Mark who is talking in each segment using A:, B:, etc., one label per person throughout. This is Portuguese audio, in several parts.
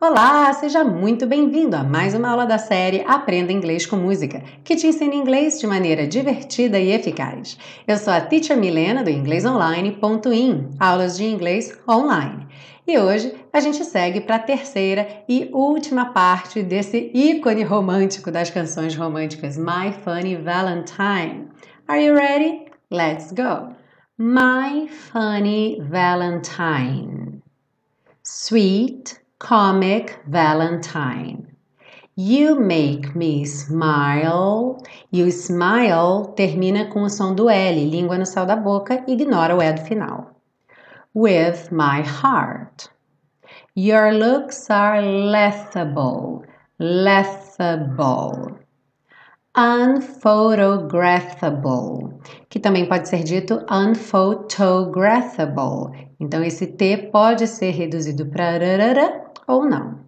A: Olá, seja muito bem-vindo a mais uma aula da série Aprenda Inglês com Música, que te ensina inglês de maneira divertida e eficaz. Eu sou a Teacher Milena do inglesonline.in, aulas de inglês online. E hoje a gente segue para a terceira e última parte desse ícone romântico das canções românticas My Funny Valentine. Are you ready? Let's go! My Funny Valentine. Sweet comic Valentine. You make me smile. O smile termina com o som do L, língua no céu da boca, ignora o E do final. With my heart. Your looks are laughable. Laughable. Unphotographable, que também pode ser dito unphotographable. Então, esse T pode ser reduzido para rarara ou não.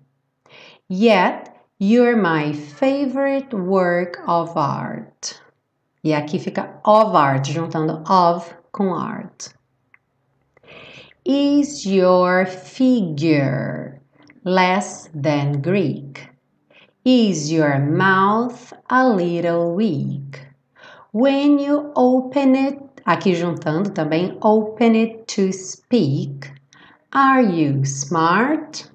A: Yet, you're my favorite work of art. E aqui fica of art, juntando of com art. Is your figure less than Greek? Is your mouth a little weak? When you open it, aqui juntando também, open it to speak. Are you smart?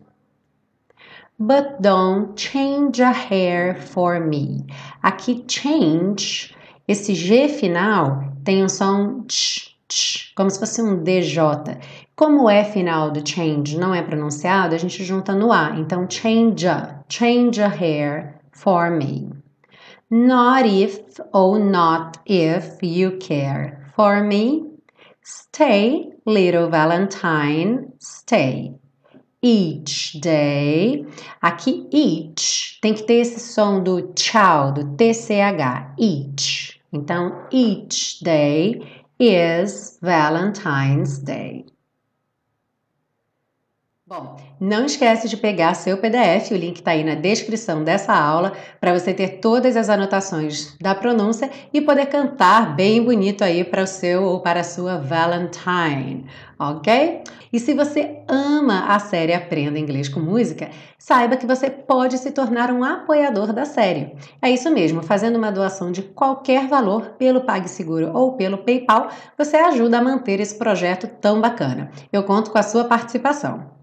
A: But don't change a hair for me. Aqui change, esse G final tem um som tch, como se fosse um DJ. Como o E final do change não é pronunciado, a gente junta no A. Então, change a, change a hair for me. Not if ou not if you care for me. Stay, little Valentine, stay each day. Aqui, each tem que ter esse som do tchau, do TCH, each. Então, each day is Valentine's Day. Bom, não esquece de pegar seu PDF, o link está aí na descrição dessa aula, para você ter todas as anotações da pronúncia e poder cantar bem bonito aí para o seu ou para a sua Valentine, ok? E se você ama a série Aprenda Inglês com Música, saiba que você pode se tornar um apoiador da série. É isso mesmo, fazendo uma doação de qualquer valor pelo PagSeguro ou pelo PayPal, você ajuda a manter esse projeto tão bacana. Eu conto com a sua participação.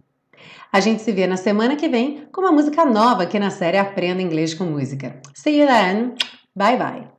A: A gente se vê na semana que vem com uma música nova aqui na série Aprenda Inglês com Música. See you then. Bye bye.